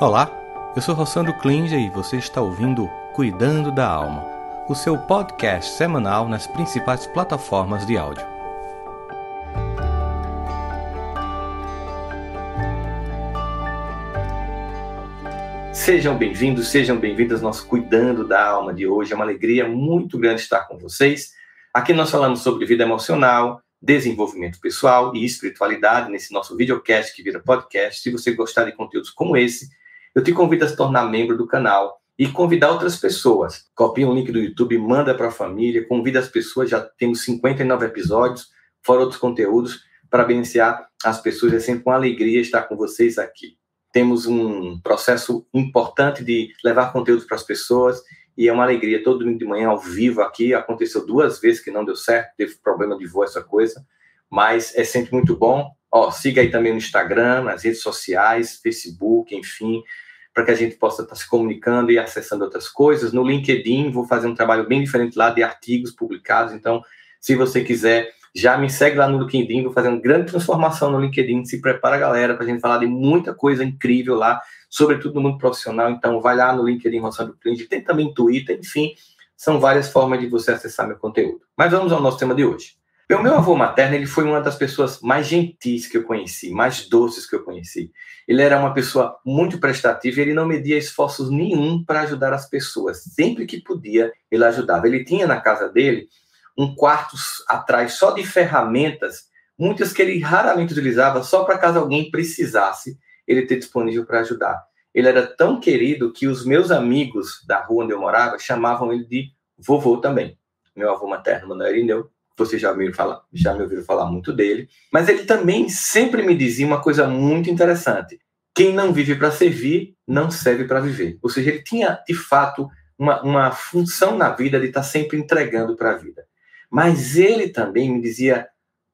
Olá, eu sou Rossandro Klinger e você está ouvindo Cuidando da Alma, o seu podcast semanal nas principais plataformas de áudio. Sejam bem-vindos, sejam bem-vindas ao nosso Cuidando da Alma de hoje. É uma alegria muito grande estar com vocês. Aqui nós falamos sobre vida emocional, desenvolvimento pessoal e espiritualidade nesse nosso videocast que vira podcast. Se você gostar de conteúdos como esse, eu te convido a se tornar membro do canal e convidar outras pessoas. Copia um link do YouTube, manda para a família, convida as pessoas, já temos 59 episódios, fora outros conteúdos, para beneficiar as pessoas. É sempre uma alegria estar com vocês aqui. Temos um processo importante de levar conteúdo para as pessoas e é uma alegria todo domingo de manhã ao vivo aqui. Aconteceu duas vezes que não deu certo, teve problema de voz, essa coisa, mas é sempre muito bom. Ó, siga aí também no Instagram, nas redes sociais, Facebook, enfim, para que a gente possa estar se comunicando e acessando outras coisas. No LinkedIn, vou fazer um trabalho bem diferente lá de artigos publicados. Então, se você quiser, já me segue lá no LinkedIn. Vou fazer uma grande transformação no LinkedIn. Se prepara, galera, para a gente falar de muita coisa incrível lá, sobretudo no mundo profissional. Então, vai lá no LinkedIn Roçado Cliente. Tem também Twitter, enfim, são várias formas de você acessar meu conteúdo. Mas vamos ao nosso tema de hoje. O meu avô materno, ele foi uma das pessoas mais gentis que eu conheci, mais doces que eu conheci. Ele era uma pessoa muito prestativa e ele não media esforços nenhum para ajudar as pessoas. Sempre que podia, ele ajudava. Ele tinha na casa dele um quarto atrás só de ferramentas, muitas que ele raramente utilizava, só para caso alguém precisasse, ele ter disponível para ajudar. Ele era tão querido que os meus amigos da rua onde eu morava chamavam ele de vovô também. Meu avô materno, Manuel Irineu, vocês já, ouviram falar, já me ouviram falar muito dele, mas ele também sempre me dizia uma coisa muito interessante: quem não vive para servir, não serve para viver. Ou seja, ele tinha, de fato, uma, uma função na vida de estar sempre entregando para a vida. Mas ele também me dizia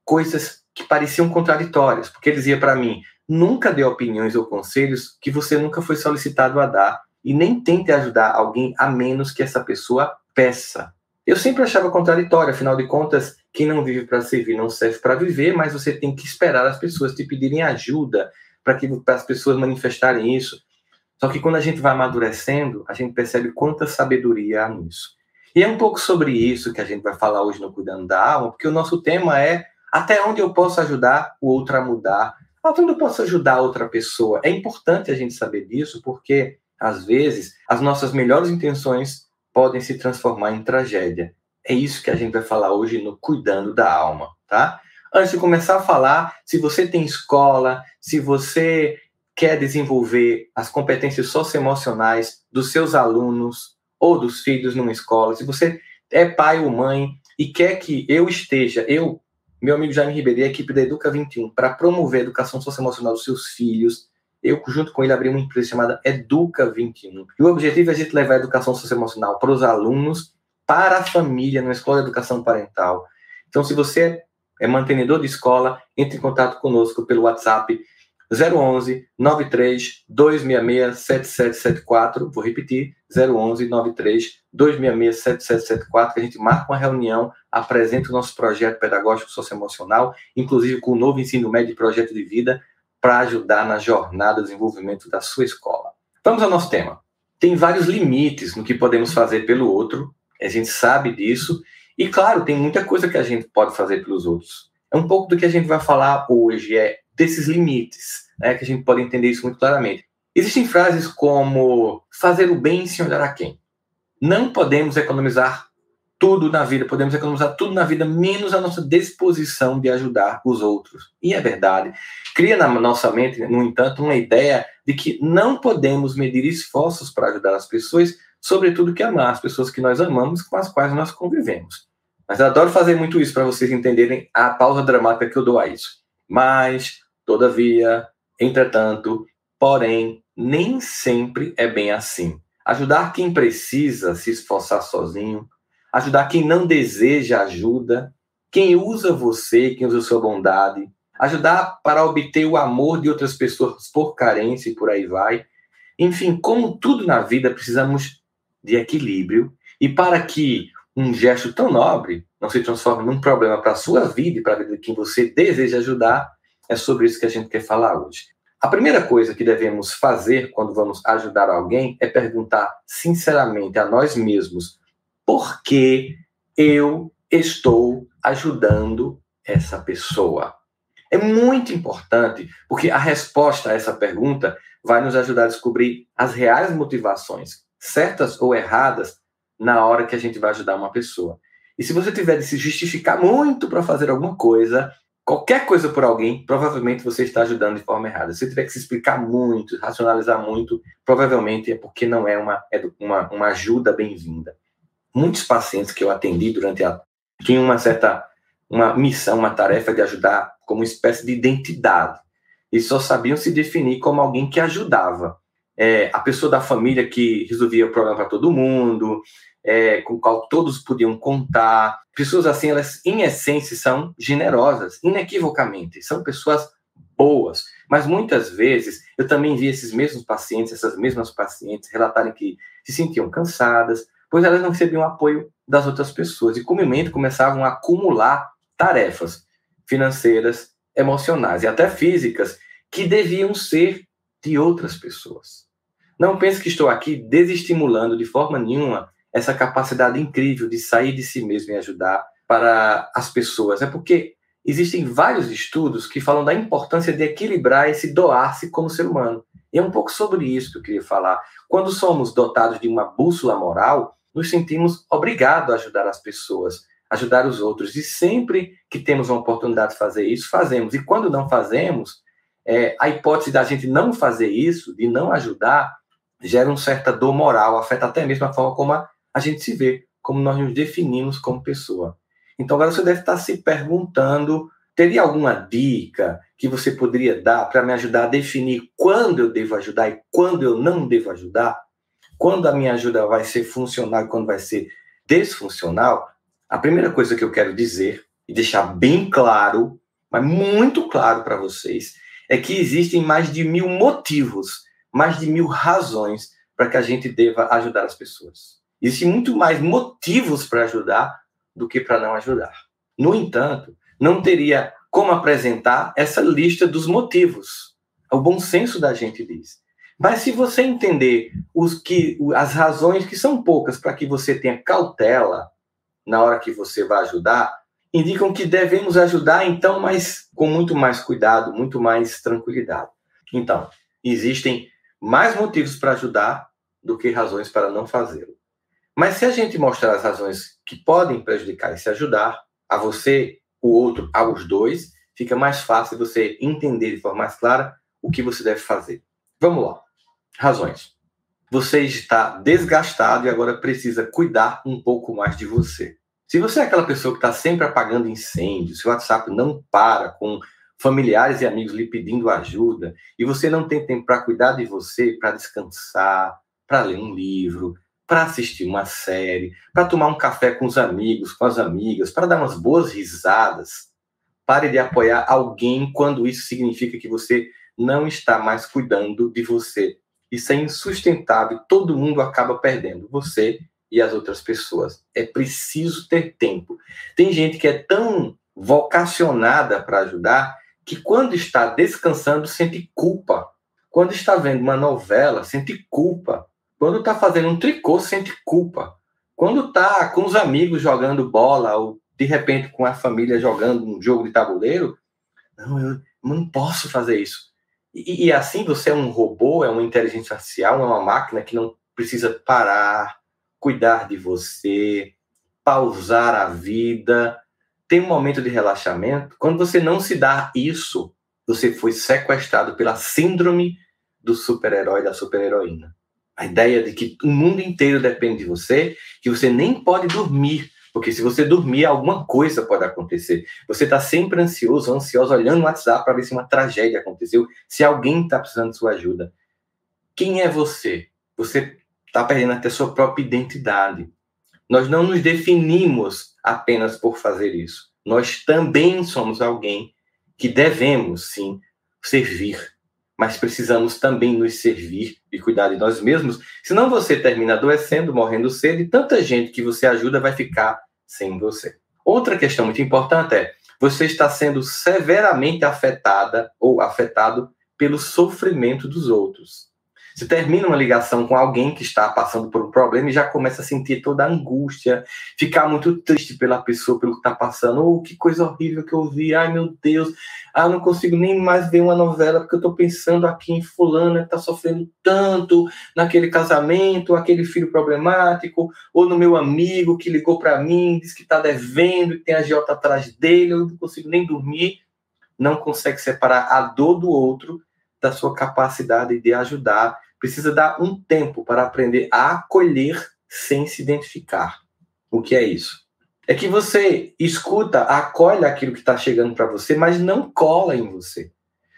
coisas que pareciam contraditórias, porque ele dizia para mim: nunca dê opiniões ou conselhos que você nunca foi solicitado a dar, e nem tente ajudar alguém a menos que essa pessoa peça. Eu sempre achava contraditório, afinal de contas, quem não vive para servir não serve para viver, mas você tem que esperar as pessoas te pedirem ajuda para que as pessoas manifestarem isso. Só que quando a gente vai amadurecendo, a gente percebe quanta sabedoria há nisso. E é um pouco sobre isso que a gente vai falar hoje no Cuidando da Alma, porque o nosso tema é até onde eu posso ajudar o outro a mudar, até onde eu posso ajudar outra pessoa. É importante a gente saber disso, porque às vezes as nossas melhores intenções podem se transformar em tragédia. É isso que a gente vai falar hoje no Cuidando da Alma, tá? Antes de começar a falar, se você tem escola, se você quer desenvolver as competências socioemocionais dos seus alunos ou dos filhos numa escola, se você é pai ou mãe e quer que eu esteja, eu, meu amigo Jaime Ribeiro e a equipe da Educa 21, para promover a educação socioemocional dos seus filhos, eu, junto com ele, abri uma empresa chamada Educa 21. E o objetivo é a gente levar a educação socioemocional para os alunos, para a família, na escola de educação parental. Então, se você é mantenedor de escola, entre em contato conosco pelo WhatsApp 011 93 266 7774. Vou repetir: 011 93 266 7774. Que a gente marca uma reunião, apresenta o nosso projeto pedagógico socioemocional, inclusive com o novo ensino médio e projeto de vida, para ajudar na jornada de desenvolvimento da sua escola. Vamos ao nosso tema. Tem vários limites no que podemos fazer pelo outro, a gente sabe disso, e claro, tem muita coisa que a gente pode fazer pelos outros. É um pouco do que a gente vai falar hoje, é desses limites, né, que a gente pode entender isso muito claramente. Existem frases como fazer o bem sem olhar a quem. Não podemos economizar tudo na vida, podemos economizar tudo na vida, menos a nossa disposição de ajudar os outros. E é verdade. Cria na nossa mente, no entanto, uma ideia de que não podemos medir esforços para ajudar as pessoas, sobretudo que amar as pessoas que nós amamos, com as quais nós convivemos. Mas eu adoro fazer muito isso para vocês entenderem a pausa dramática que eu dou a isso. Mas, todavia, entretanto, porém, nem sempre é bem assim. Ajudar quem precisa se esforçar sozinho ajudar quem não deseja ajuda, quem usa você, quem usa sua bondade, ajudar para obter o amor de outras pessoas por carência e por aí vai. Enfim, como tudo na vida, precisamos de equilíbrio e para que um gesto tão nobre não se transforme num problema para a sua vida e para a vida de quem você deseja ajudar, é sobre isso que a gente quer falar hoje. A primeira coisa que devemos fazer quando vamos ajudar alguém é perguntar sinceramente a nós mesmos por que eu estou ajudando essa pessoa. É muito importante, porque a resposta a essa pergunta vai nos ajudar a descobrir as reais motivações, certas ou erradas, na hora que a gente vai ajudar uma pessoa. E se você tiver de se justificar muito para fazer alguma coisa, qualquer coisa por alguém, provavelmente você está ajudando de forma errada. Se você tiver que se explicar muito, racionalizar muito, provavelmente é porque não é uma, é uma, uma ajuda bem-vinda. Muitos pacientes que eu atendi durante a. tinham uma certa uma missão, uma tarefa de ajudar como espécie de identidade. E só sabiam se definir como alguém que ajudava. É, a pessoa da família que resolvia o problema para todo mundo, é, com o qual todos podiam contar. Pessoas assim, elas, em essência, são generosas, inequivocamente. São pessoas boas. Mas muitas vezes eu também vi esses mesmos pacientes, essas mesmas pacientes relatarem que se sentiam cansadas, pois elas não recebiam apoio das outras pessoas. E comumente começavam a acumular tarefas financeiras, emocionais e até físicas que deviam ser de outras pessoas. Não pense que estou aqui desestimulando de forma nenhuma essa capacidade incrível de sair de si mesmo e ajudar para as pessoas. É porque existem vários estudos que falam da importância de equilibrar esse doar-se como ser humano. E é um pouco sobre isso que eu queria falar. Quando somos dotados de uma bússola moral, nos sentimos obrigados a ajudar as pessoas, ajudar os outros. E sempre que temos uma oportunidade de fazer isso, fazemos. E quando não fazemos, é, a hipótese da gente não fazer isso, de não ajudar, gera uma certa dor moral, afeta até mesmo a forma como a, a gente se vê, como nós nos definimos como pessoa. Então agora você deve estar se perguntando: teria alguma dica que você poderia dar para me ajudar a definir quando eu devo ajudar e quando eu não devo ajudar? Quando a minha ajuda vai ser funcional e quando vai ser desfuncional? A primeira coisa que eu quero dizer e deixar bem claro, mas muito claro para vocês, é que existem mais de mil motivos, mais de mil razões para que a gente deva ajudar as pessoas. Existem muito mais motivos para ajudar do que para não ajudar. No entanto, não teria como apresentar essa lista dos motivos. O bom senso da gente diz. Mas se você entender os que, as razões que são poucas para que você tenha cautela na hora que você vai ajudar, indicam que devemos ajudar então, mas com muito mais cuidado, muito mais tranquilidade. Então, existem mais motivos para ajudar do que razões para não fazê-lo. Mas se a gente mostrar as razões que podem prejudicar e se ajudar, a você, o outro, aos dois, fica mais fácil você entender de forma mais clara o que você deve fazer. Vamos lá. Razões. Você está desgastado e agora precisa cuidar um pouco mais de você. Se você é aquela pessoa que está sempre apagando incêndios, seu WhatsApp não para com familiares e amigos lhe pedindo ajuda, e você não tem tempo para cuidar de você, para descansar, para ler um livro, para assistir uma série, para tomar um café com os amigos, com as amigas, para dar umas boas risadas. Pare de apoiar alguém quando isso significa que você não está mais cuidando de você. Isso é insustentável, todo mundo acaba perdendo, você e as outras pessoas. É preciso ter tempo. Tem gente que é tão vocacionada para ajudar que quando está descansando sente culpa. Quando está vendo uma novela, sente culpa quando está fazendo um tricô, sente culpa. Quando está com os amigos jogando bola, ou de repente com a família jogando um jogo de tabuleiro, não, eu não posso fazer isso. E, e assim você é um robô, é uma inteligência artificial, é uma máquina que não precisa parar, cuidar de você, pausar a vida, tem um momento de relaxamento. Quando você não se dá isso, você foi sequestrado pela síndrome do super-herói, da super-heroína. A ideia de que o mundo inteiro depende de você, que você nem pode dormir, porque se você dormir, alguma coisa pode acontecer. Você está sempre ansioso, ansioso, olhando o WhatsApp para ver se uma tragédia aconteceu, se alguém está precisando de sua ajuda. Quem é você? Você está perdendo até sua própria identidade. Nós não nos definimos apenas por fazer isso. Nós também somos alguém que devemos, sim, servir mas precisamos também nos servir e cuidar de nós mesmos, senão você termina adoecendo, morrendo cedo e tanta gente que você ajuda vai ficar sem você. Outra questão muito importante é: você está sendo severamente afetada ou afetado pelo sofrimento dos outros. Você termina uma ligação com alguém que está passando por um problema e já começa a sentir toda a angústia, ficar muito triste pela pessoa, pelo que está passando. Oh, que coisa horrível que eu vi. Ai, meu Deus. Ah, não consigo nem mais ver uma novela porque eu estou pensando aqui em fulana que está sofrendo tanto naquele casamento, aquele filho problemático, ou no meu amigo que ligou para mim, diz que está devendo e tem a Jota atrás dele, eu não consigo nem dormir. Não consegue separar a dor do outro da sua capacidade de ajudar precisa dar um tempo para aprender a acolher sem se identificar. O que é isso? É que você escuta, acolhe aquilo que está chegando para você, mas não cola em você.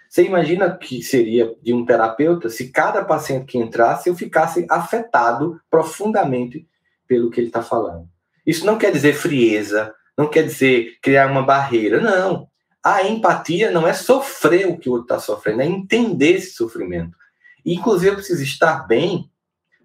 Você imagina que seria de um terapeuta se cada paciente que entrasse eu ficasse afetado profundamente pelo que ele está falando. Isso não quer dizer frieza, não quer dizer criar uma barreira, não. A empatia não é sofrer o que o outro está sofrendo, é entender esse sofrimento. Inclusive, eu preciso estar bem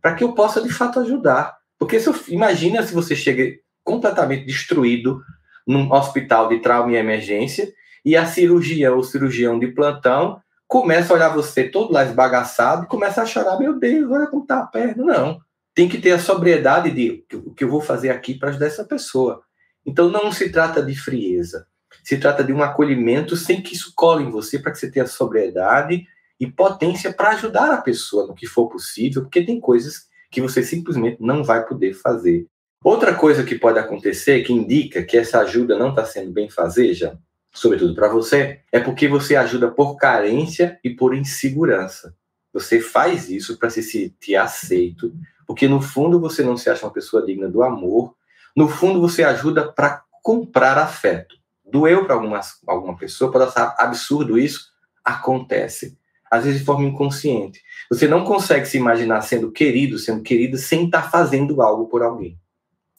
para que eu possa, de fato, ajudar. Porque se eu, imagina se você chega completamente destruído num hospital de trauma e emergência e a cirurgia ou cirurgião de plantão começa a olhar você todo lá esbagaçado e começa a chorar, meu Deus, olha como tá a perna. Não. Tem que ter a sobriedade de o que eu vou fazer aqui para ajudar essa pessoa. Então não se trata de frieza. Se trata de um acolhimento sem que isso cole em você, para que você tenha sobriedade e potência para ajudar a pessoa no que for possível, porque tem coisas que você simplesmente não vai poder fazer. Outra coisa que pode acontecer, que indica que essa ajuda não está sendo bem fazeja, sobretudo para você, é porque você ajuda por carência e por insegurança. Você faz isso para se sentir aceito, porque no fundo você não se acha uma pessoa digna do amor, no fundo você ajuda para comprar afeto. Doeu para alguma pessoa, pode achar absurdo isso, acontece às vezes de forma inconsciente. Você não consegue se imaginar sendo querido, sendo querida, sem estar fazendo algo por alguém.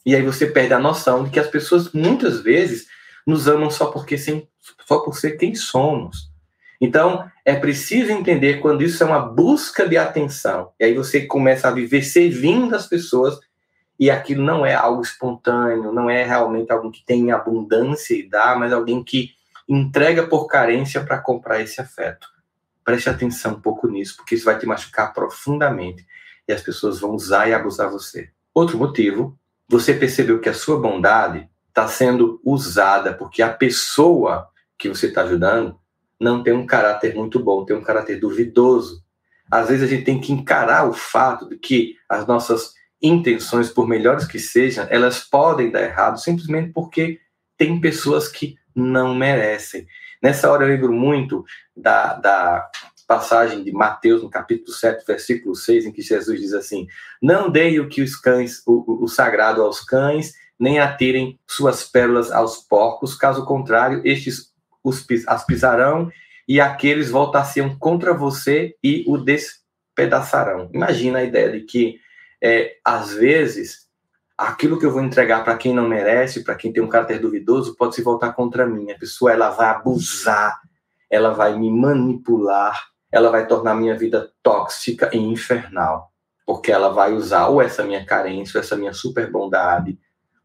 E aí você perde a noção de que as pessoas muitas vezes nos amam só porque só por ser quem somos. Então, é preciso entender quando isso é uma busca de atenção. E aí você começa a viver servindo as pessoas e aquilo não é algo espontâneo, não é realmente alguém que tem abundância e dá, mas alguém que entrega por carência para comprar esse afeto. Preste atenção um pouco nisso, porque isso vai te machucar profundamente e as pessoas vão usar e abusar você. Outro motivo, você percebeu que a sua bondade está sendo usada porque a pessoa que você está ajudando não tem um caráter muito bom, tem um caráter duvidoso. Às vezes a gente tem que encarar o fato de que as nossas intenções, por melhores que sejam, elas podem dar errado simplesmente porque tem pessoas que não merecem. Nessa hora eu lembro muito da, da passagem de Mateus, no capítulo 7, versículo 6, em que Jesus diz assim: Não deem o que os cães, o, o sagrado aos cães, nem atirem suas pérolas aos porcos, caso contrário, estes os, as pisarão e aqueles voltar-se-ão contra você e o despedaçarão. Imagina a ideia de que, é, às vezes, aquilo que eu vou entregar para quem não merece, para quem tem um caráter duvidoso, pode se voltar contra mim. A pessoa ela vai abusar, ela vai me manipular, ela vai tornar minha vida tóxica e infernal, porque ela vai usar ou essa minha carência, ou essa minha super bondade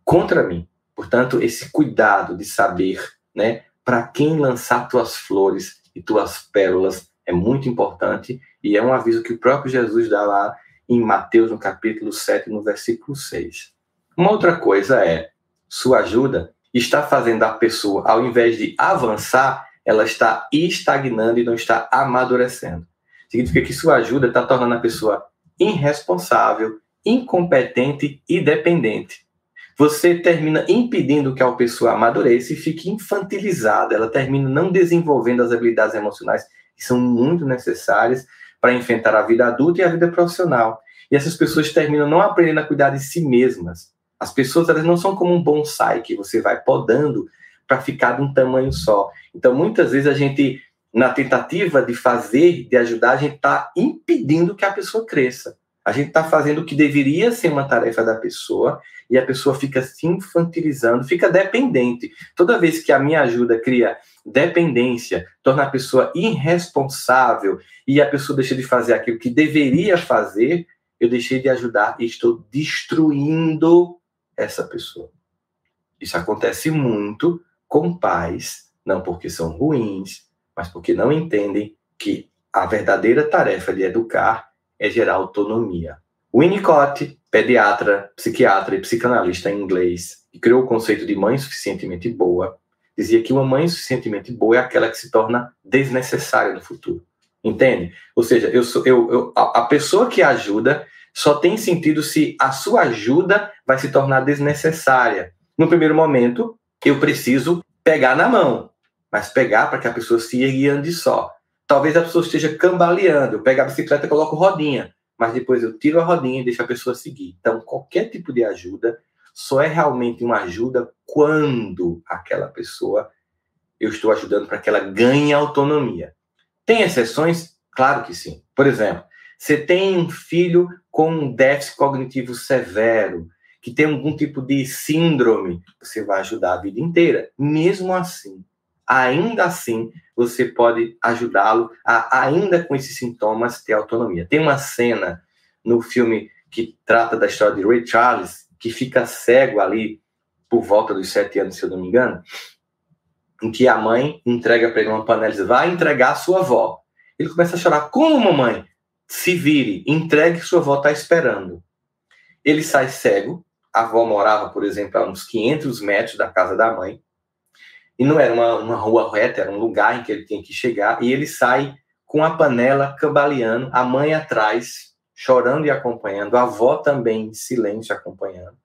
contra mim. Portanto, esse cuidado de saber, né, para quem lançar tuas flores e tuas pérolas é muito importante e é um aviso que o próprio Jesus dá lá em Mateus, no capítulo 7, no versículo 6. Uma outra coisa é, sua ajuda está fazendo a pessoa, ao invés de avançar, ela está estagnando e não está amadurecendo. Significa que sua ajuda está tornando a pessoa irresponsável, incompetente e dependente. Você termina impedindo que a pessoa amadureça e fique infantilizada. Ela termina não desenvolvendo as habilidades emocionais que são muito necessárias para enfrentar a vida adulta e a vida profissional. E essas pessoas terminam não aprendendo a cuidar de si mesmas. As pessoas elas não são como um bonsai que você vai podando para ficar de um tamanho só. Então, muitas vezes a gente, na tentativa de fazer, de ajudar, a gente está impedindo que a pessoa cresça. A gente está fazendo o que deveria ser uma tarefa da pessoa e a pessoa fica se infantilizando, fica dependente. Toda vez que a minha ajuda cria dependência, torna a pessoa irresponsável e a pessoa deixa de fazer aquilo que deveria fazer, eu deixei de ajudar e estou destruindo essa pessoa. Isso acontece muito com pais, não porque são ruins, mas porque não entendem que a verdadeira tarefa de educar é gerar autonomia. Winnicott, pediatra, psiquiatra e psicanalista em inglês, que criou o conceito de mãe suficientemente boa, dizia que uma mãe suficientemente boa é aquela que se torna desnecessária no futuro. Entende? Ou seja, eu sou, eu, eu, a pessoa que ajuda só tem sentido se a sua ajuda vai se tornar desnecessária. No primeiro momento, eu preciso pegar na mão, mas pegar para que a pessoa se ande só. Talvez a pessoa esteja cambaleando, eu pego a bicicleta e coloco rodinha, mas depois eu tiro a rodinha e deixo a pessoa seguir. Então, qualquer tipo de ajuda só é realmente uma ajuda quando aquela pessoa eu estou ajudando para que ela ganhe autonomia. Tem exceções? Claro que sim. Por exemplo, você tem um filho com um déficit cognitivo severo, que tem algum tipo de síndrome, você vai ajudar a vida inteira. Mesmo assim, ainda assim, você pode ajudá-lo a, ainda com esses sintomas, ter autonomia. Tem uma cena no filme que trata da história de Ray Charles, que fica cego ali por volta dos sete anos, se eu não me engano, em que a mãe entrega para ele uma panela e diz: vai entregar a sua avó. Ele começa a chorar: como, mamãe? Se vire, entregue sua avó está esperando. Ele sai cego. A avó morava, por exemplo, a uns 500 metros da casa da mãe. E não era uma, uma rua reta, era um lugar em que ele tinha que chegar. E ele sai com a panela cambaleando, a mãe atrás, chorando e acompanhando, a avó também em silêncio acompanhando.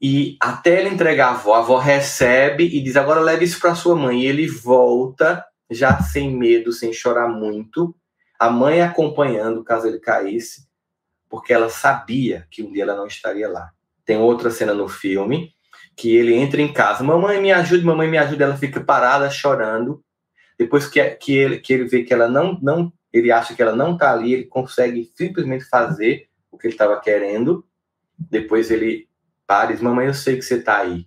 E até ele entregar a avó, a avó recebe e diz: agora leve isso para sua mãe. E ele volta, já sem medo, sem chorar muito, a mãe acompanhando caso ele caísse, porque ela sabia que um dia ela não estaria lá. Tem outra cena no filme que ele entra em casa, mamãe me ajude, mamãe me ajude, ela fica parada chorando. Depois que, que, ele, que ele vê que ela não, não ele acha que ela não está ali, ele consegue simplesmente fazer o que ele estava querendo. Depois ele para e diz: Mamãe, eu sei que você está aí.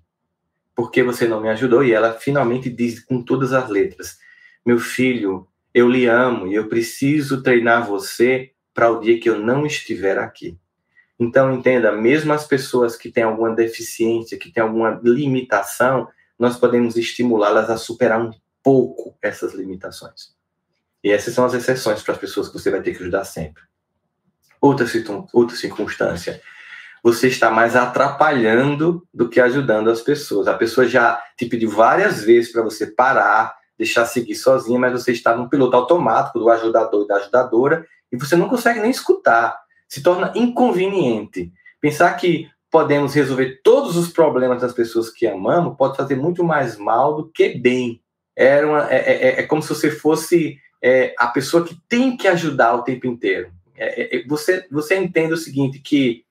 Por que você não me ajudou? E ela finalmente diz com todas as letras: Meu filho, eu lhe amo e eu preciso treinar você para o dia que eu não estiver aqui. Então, entenda, mesmo as pessoas que têm alguma deficiência, que têm alguma limitação, nós podemos estimulá-las a superar um pouco essas limitações. E essas são as exceções para as pessoas que você vai ter que ajudar sempre. Outra, outra circunstância, você está mais atrapalhando do que ajudando as pessoas. A pessoa já te pediu várias vezes para você parar, deixar seguir sozinha, mas você está no piloto automático do ajudador e da ajudadora e você não consegue nem escutar. Se torna inconveniente. Pensar que podemos resolver todos os problemas das pessoas que amamos pode fazer muito mais mal do que bem. Era uma, é, é, é, é como se você fosse é, a pessoa que tem que ajudar o tempo inteiro. É, é, você, você entende o seguinte, que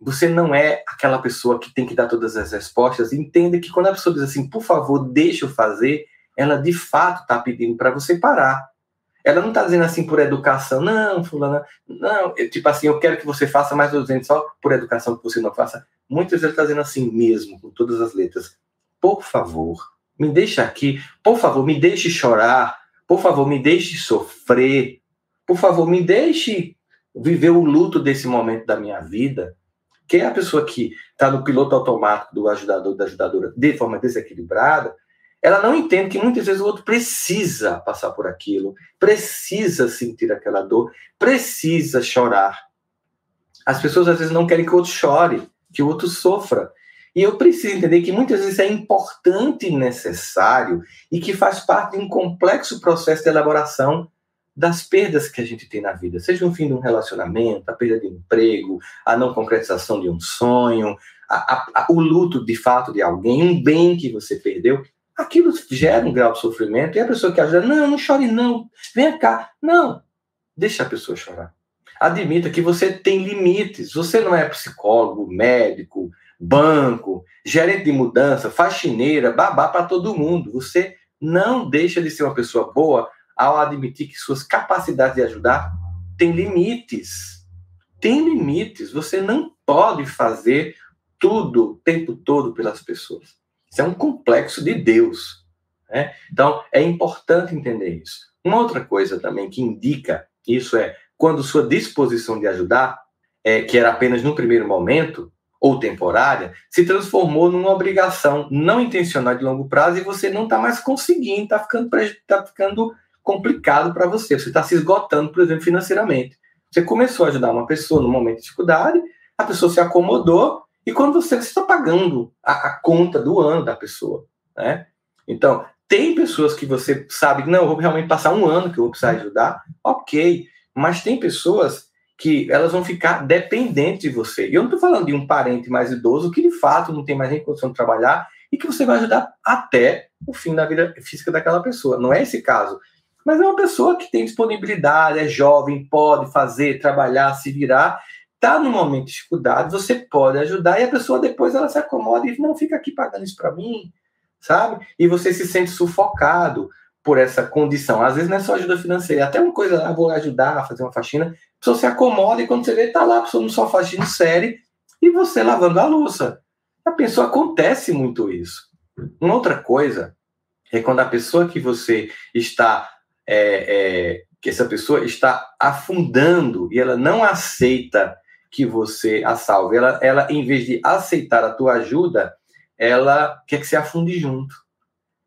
você não é aquela pessoa que tem que dar todas as respostas. Entenda que quando a pessoa diz assim, por favor, deixa eu fazer, ela de fato está pedindo para você parar. Ela não está dizendo assim por educação, não, fulana, não, tipo assim, eu quero que você faça, mas eu dizendo só por educação que você não faça. Muitas vezes está dizendo assim mesmo, com todas as letras. Por favor, me deixa aqui, por favor, me deixe chorar, por favor, me deixe sofrer. Por favor, me deixe viver o luto desse momento da minha vida. Quem é a pessoa que está no piloto automático do ajudador, da ajudadora, de forma desequilibrada, ela não entende que muitas vezes o outro precisa passar por aquilo, precisa sentir aquela dor, precisa chorar. As pessoas às vezes não querem que o outro chore, que o outro sofra. E eu preciso entender que muitas vezes é importante e necessário e que faz parte de um complexo processo de elaboração das perdas que a gente tem na vida, seja o fim de um relacionamento, a perda de emprego, a não concretização de um sonho, a, a, a, o luto de fato de alguém, um bem que você perdeu, aquilo gera um grau de sofrimento e a pessoa que ajuda, não, não chore não, venha cá, não, deixa a pessoa chorar. Admita que você tem limites, você não é psicólogo, médico, banco, gerente de mudança, faxineira, babá para todo mundo. Você não deixa de ser uma pessoa boa ao admitir que suas capacidades de ajudar têm limites. Tem limites. Você não pode fazer tudo o tempo todo pelas pessoas. Isso é um complexo de Deus. Né? Então, é importante entender isso. Uma outra coisa também que indica isso é quando sua disposição de ajudar, é, que era apenas no primeiro momento, ou temporária, se transformou numa obrigação não intencional de longo prazo e você não está mais conseguindo, está ficando, tá ficando complicado para você. Você está se esgotando, por exemplo, financeiramente. Você começou a ajudar uma pessoa no momento de dificuldade, a pessoa se acomodou, e quando você está pagando a, a, conta do ano da pessoa, né? Então, tem pessoas que você sabe que não, eu vou realmente passar um ano que eu vou precisar ajudar, ok. Mas tem pessoas que elas vão ficar dependentes de você. E eu não estou falando de um parente mais idoso que de fato não tem mais nem condição de trabalhar e que você vai ajudar até o fim da vida física daquela pessoa. Não é esse caso. Mas é uma pessoa que tem disponibilidade, é jovem, pode fazer, trabalhar, se virar, está no momento de dificuldade, você pode ajudar e a pessoa depois ela se acomoda e não fica aqui pagando isso para mim, sabe? E você se sente sufocado por essa condição. Às vezes não é só ajuda financeira, até uma coisa, ah, vou ajudar a fazer uma faxina, a pessoa se acomoda e quando você vê, tá lá a pessoa no sofá assistindo série e você lavando a louça. A pessoa acontece muito isso. Uma outra coisa é quando a pessoa que você está, é, é, que essa pessoa está afundando e ela não aceita que você a salve. Ela, ela, em vez de aceitar a tua ajuda, ela quer que você afunde junto.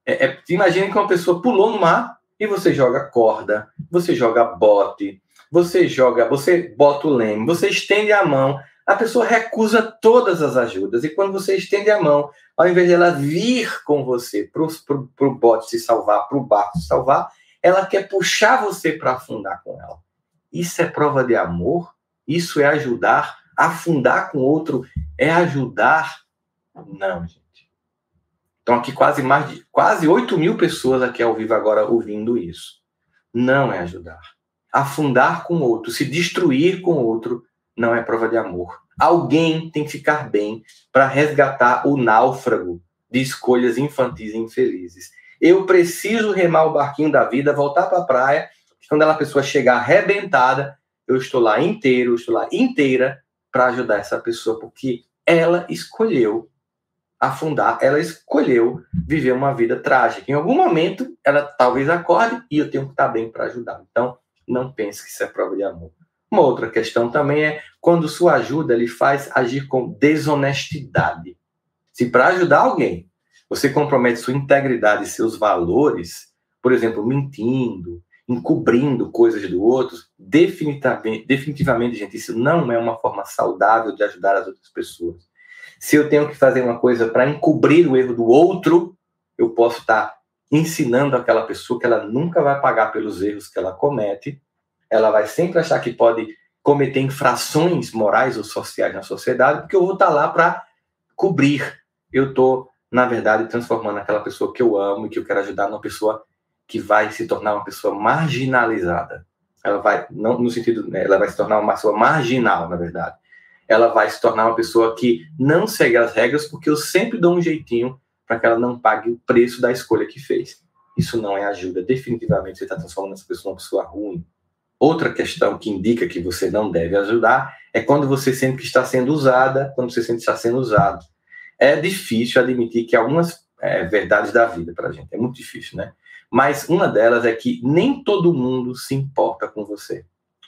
É, é, imagine que uma pessoa pulou no mar e você joga corda, você joga bote, você joga, você bota o leme, você estende a mão, a pessoa recusa todas as ajudas. E quando você estende a mão, ao invés de ela vir com você para o bote se salvar, para o barco se salvar, ela quer puxar você para afundar com ela. Isso é prova de amor? Isso é ajudar? Afundar com outro é ajudar? Não, gente. Então, aqui quase mais de quase 8 mil pessoas aqui ao vivo agora ouvindo isso. Não é ajudar. Afundar com outro, se destruir com outro, não é prova de amor. Alguém tem que ficar bem para resgatar o náufrago de escolhas infantis e infelizes. Eu preciso remar o barquinho da vida, voltar para a praia. Quando aquela pessoa chegar arrebentada, eu estou lá inteiro, eu estou lá inteira para ajudar essa pessoa, porque ela escolheu afundar, ela escolheu viver uma vida trágica. Em algum momento, ela talvez acorde e eu tenho que estar bem para ajudar. Então, não pense que isso é prova de amor. Uma outra questão também é quando sua ajuda lhe faz agir com desonestidade. Se para ajudar alguém você compromete sua integridade e seus valores, por exemplo, mentindo, encobrindo coisas do outro, definitivamente, definitivamente, gente, isso não é uma forma saudável de ajudar as outras pessoas. Se eu tenho que fazer uma coisa para encobrir o erro do outro, eu posso estar ensinando aquela pessoa que ela nunca vai pagar pelos erros que ela comete, ela vai sempre achar que pode cometer infrações morais ou sociais na sociedade, porque eu vou estar lá para cobrir. Eu estou, na verdade, transformando aquela pessoa que eu amo e que eu quero ajudar numa pessoa que vai se tornar uma pessoa marginalizada. Ela vai, não no sentido, né, ela vai se tornar uma pessoa marginal, na verdade ela vai se tornar uma pessoa que não segue as regras, porque eu sempre dou um jeitinho para que ela não pague o preço da escolha que fez. Isso não é ajuda. Definitivamente você está transformando essa pessoa numa pessoa ruim. Outra questão que indica que você não deve ajudar é quando você sente que está sendo usada, quando você sente que está sendo usado. É difícil admitir que algumas é, verdades da vida para a gente, é muito difícil, né? Mas uma delas é que nem todo mundo se importa com você.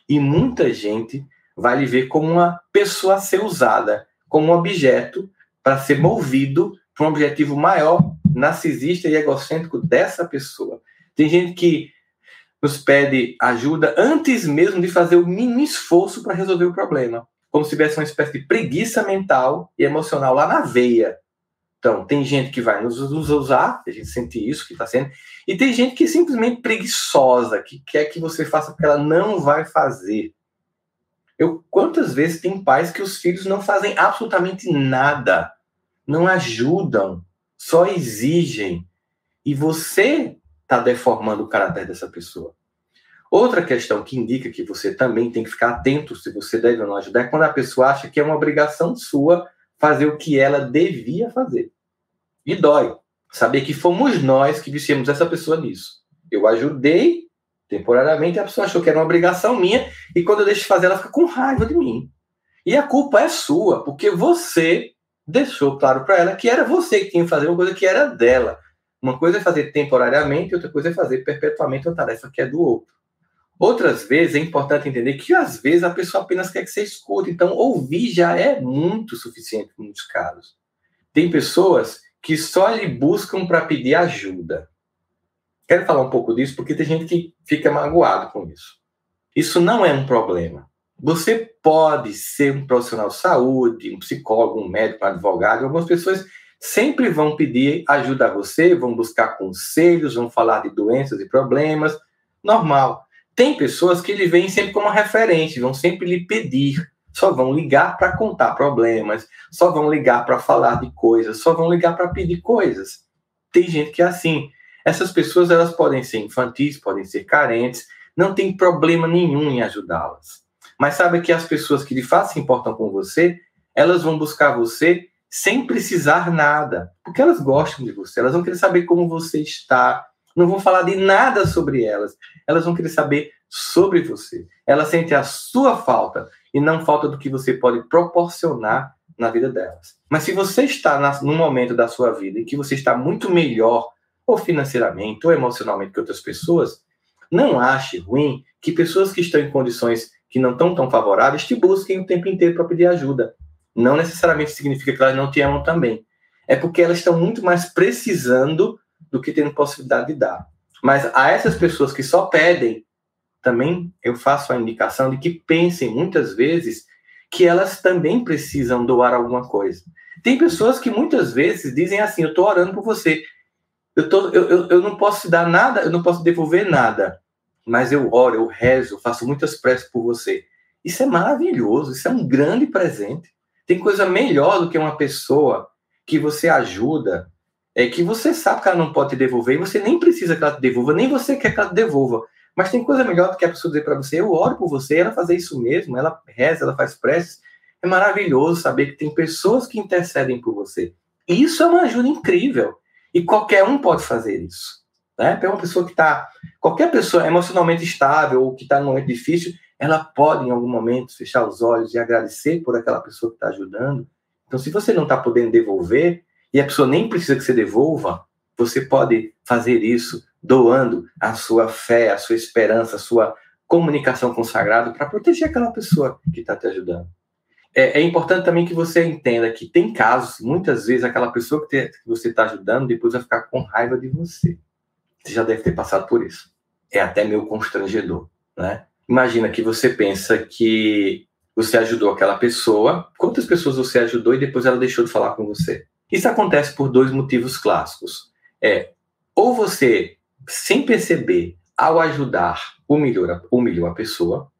E muita gente vai lhe ver como uma pessoa a ser usada, como um objeto para ser movido para um objetivo maior, narcisista e egocêntrico dessa pessoa. Tem gente que nos pede ajuda antes mesmo de fazer o mínimo esforço para resolver o problema, como se tivesse uma espécie de preguiça mental e emocional lá na veia. Então, tem gente que vai nos, nos usar, a gente sente isso que está sendo, e tem gente que é simplesmente preguiçosa, que quer que você faça porque ela não vai fazer. Eu quantas vezes tem pais que os filhos não fazem absolutamente nada, não ajudam, só exigem, e você está deformando o caráter dessa pessoa. Outra questão que indica que você também tem que ficar atento se você deve ou não ajudar é quando a pessoa acha que é uma obrigação sua fazer o que ela devia fazer. E dói saber que fomos nós que viciamos essa pessoa nisso. Eu ajudei temporariamente, a pessoa achou que era uma obrigação minha, e quando eu deixo de fazer, ela fica com raiva de mim. E a culpa é sua, porque você deixou claro para ela que era você que tinha que fazer uma coisa que era dela. Uma coisa é fazer temporariamente, outra coisa é fazer perpetuamente uma tarefa que é do outro. Outras vezes é importante entender que às vezes a pessoa apenas quer que você escute, então ouvir já é muito suficiente em muitos casos. Tem pessoas que só lhe buscam para pedir ajuda. Quero falar um pouco disso porque tem gente que fica magoado com isso. Isso não é um problema. Você pode ser um profissional de saúde, um psicólogo, um médico, um advogado. Algumas pessoas sempre vão pedir ajuda a você, vão buscar conselhos, vão falar de doenças e problemas. Normal. Tem pessoas que lhe veem sempre como referente, vão sempre lhe pedir. Só vão ligar para contar problemas, só vão ligar para falar de coisas, só vão ligar para pedir coisas. Tem gente que é assim. Essas pessoas elas podem ser infantis, podem ser carentes, não tem problema nenhum em ajudá-las. Mas sabe que as pessoas que de fato se importam com você, elas vão buscar você sem precisar nada, porque elas gostam de você, elas vão querer saber como você está, não vão falar de nada sobre elas, elas vão querer saber sobre você. Elas sentem a sua falta e não falta do que você pode proporcionar na vida delas. Mas se você está na, num momento da sua vida em que você está muito melhor, ou financeiramente, ou emocionalmente que outras pessoas, não ache ruim que pessoas que estão em condições que não estão tão favoráveis te busquem o tempo inteiro para pedir ajuda. Não necessariamente significa que elas não te amam também. É porque elas estão muito mais precisando do que tendo possibilidade de dar. Mas a essas pessoas que só pedem, também eu faço a indicação de que pensem muitas vezes que elas também precisam doar alguma coisa. Tem pessoas que muitas vezes dizem assim: Eu estou orando por você. Eu, tô, eu, eu, eu não posso te dar nada, eu não posso devolver nada mas eu oro, eu rezo, faço muitas preces por você. Isso é maravilhoso, isso é um grande presente. Tem coisa melhor do que uma pessoa que você ajuda, é que você sabe que ela não pode te devolver e você nem precisa que ela te devolva, nem você quer que ela te devolva. Mas tem coisa melhor do que a pessoa dizer para você: eu oro por você, ela fazer isso mesmo, ela reza, ela faz preces. É maravilhoso saber que tem pessoas que intercedem por você. Isso é uma ajuda incrível. E qualquer um pode fazer isso. Né? Para uma pessoa que está, qualquer pessoa emocionalmente estável ou que está num momento difícil, ela pode em algum momento fechar os olhos e agradecer por aquela pessoa que está ajudando. Então, se você não está podendo devolver e a pessoa nem precisa que você devolva, você pode fazer isso doando a sua fé, a sua esperança, a sua comunicação com o sagrado para proteger aquela pessoa que está te ajudando. É, é, importante também que você entenda que tem casos, muitas vezes, aquela pessoa que, te, que você está ajudando depois vai ficar com raiva de você. Você já deve ter passado por isso. É até meio constrangedor, né? Imagina que você pensa que você ajudou aquela pessoa, quantas pessoas você ajudou e depois ela deixou de falar com você. Isso acontece por dois motivos clássicos. É, ou você, sem perceber, ao ajudar, humilhou humilhou a pessoa,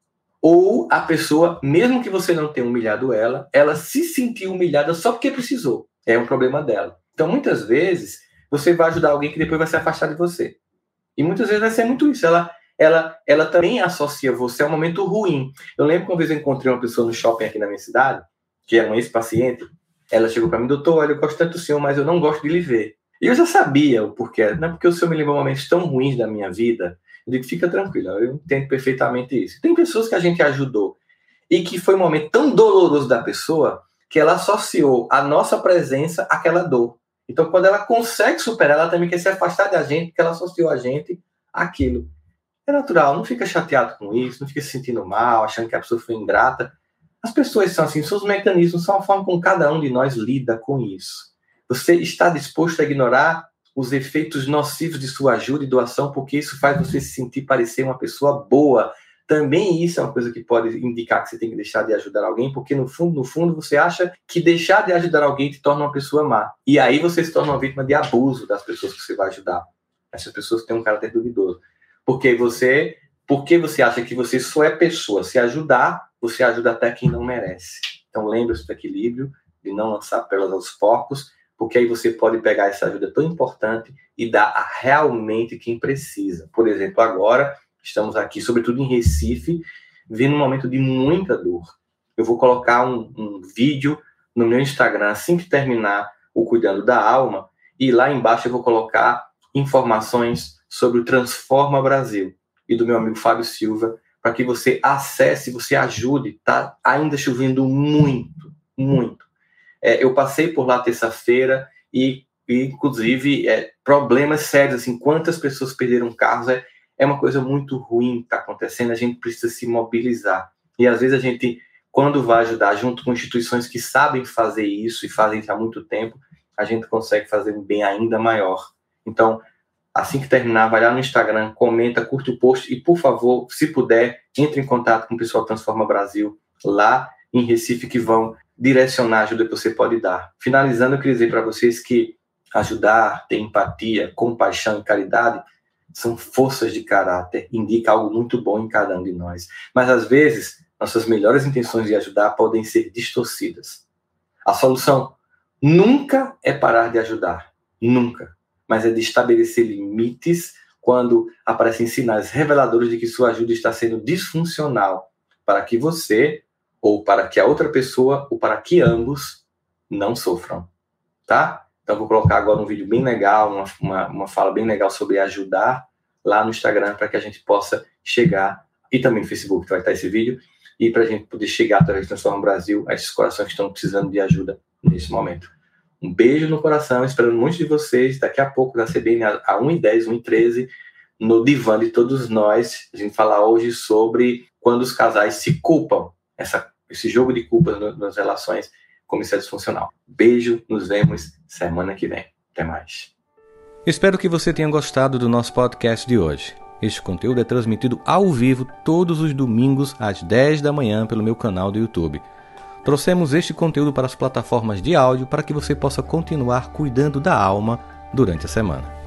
ou a pessoa, mesmo que você não tenha humilhado ela, ela se sentiu humilhada só porque precisou. É um problema dela. Então, muitas vezes, você vai ajudar alguém que depois vai se afastar de você. E muitas vezes vai ser muito isso. Ela, ela, ela também associa você a um momento ruim. Eu lembro que uma vez eu encontrei uma pessoa no shopping aqui na minha cidade, que é um ex-paciente. Ela chegou para mim, doutor, olha, eu gosto tanto do senhor, mas eu não gosto de lhe ver. E eu já sabia o porquê. Não é porque o senhor me lembrou momentos tão ruins da minha vida. Eu digo, fica tranquilo, eu entendo perfeitamente isso. Tem pessoas que a gente ajudou e que foi um momento tão doloroso da pessoa que ela associou a nossa presença àquela dor. Então, quando ela consegue superar, ela também quer se afastar da gente, porque ela associou a gente àquilo. É natural, não fica chateado com isso, não fica se sentindo mal, achando que a pessoa foi ingrata. As pessoas são assim, seus mecanismos são a forma como cada um de nós lida com isso. Você está disposto a ignorar os efeitos nocivos de sua ajuda e doação, porque isso faz você se sentir parecer uma pessoa boa, também isso é uma coisa que pode indicar que você tem que deixar de ajudar alguém, porque no fundo, no fundo, você acha que deixar de ajudar alguém te torna uma pessoa má. E aí você se torna uma vítima de abuso das pessoas que você vai ajudar. Essas pessoas têm um caráter duvidoso. Porque você, porque você acha que você só é pessoa. Se ajudar, você ajuda até quem não merece. Então lembre-se do equilíbrio, de não lançar pérolas aos porcos, porque aí você pode pegar essa ajuda tão importante e dar a realmente quem precisa. Por exemplo, agora Estamos aqui, sobretudo em Recife, vendo um momento de muita dor. Eu vou colocar um, um vídeo no meu Instagram assim que terminar o Cuidando da Alma, e lá embaixo eu vou colocar informações sobre o Transforma Brasil e do meu amigo Fábio Silva, para que você acesse, você ajude. Tá ainda chovendo muito, muito. É, eu passei por lá terça-feira e, e, inclusive, é, problemas sérios, assim, quantas pessoas perderam carros, é, é uma coisa muito ruim que está acontecendo, a gente precisa se mobilizar. E às vezes a gente, quando vai ajudar junto com instituições que sabem fazer isso e fazem isso há muito tempo, a gente consegue fazer um bem ainda maior. Então, Assim que terminar, vai lá no Instagram, comenta, curte o post e, por favor, se puder, entre em contato com o pessoal Transforma Brasil lá em Recife que vão direcionar a ajuda que você pode dar. Finalizando, eu queria dizer para vocês que ajudar, ter empatia, compaixão e caridade são forças de caráter, indica algo muito bom em cada um de nós. Mas às vezes, nossas melhores intenções de ajudar podem ser distorcidas. A solução nunca é parar de ajudar, nunca mas é de estabelecer limites quando aparecem sinais reveladores de que sua ajuda está sendo disfuncional para que você, ou para que a outra pessoa, ou para que ambos não sofram, tá? Então, vou colocar agora um vídeo bem legal, uma, uma, uma fala bem legal sobre ajudar lá no Instagram para que a gente possa chegar, e também no Facebook vai estar esse vídeo, e para a gente poder chegar através do Transforma Brasil a esses corações que estão precisando de ajuda nesse momento. Um beijo no coração, esperando muito de vocês. Daqui a pouco na CBN, a 1h10, 1h13, no divã de todos nós. A gente falar hoje sobre quando os casais se culpam, essa, esse jogo de culpas nas relações, é disfuncional. Beijo, nos vemos semana que vem. Até mais. Espero que você tenha gostado do nosso podcast de hoje. Este conteúdo é transmitido ao vivo todos os domingos às 10 da manhã pelo meu canal do YouTube. Trouxemos este conteúdo para as plataformas de áudio para que você possa continuar cuidando da alma durante a semana.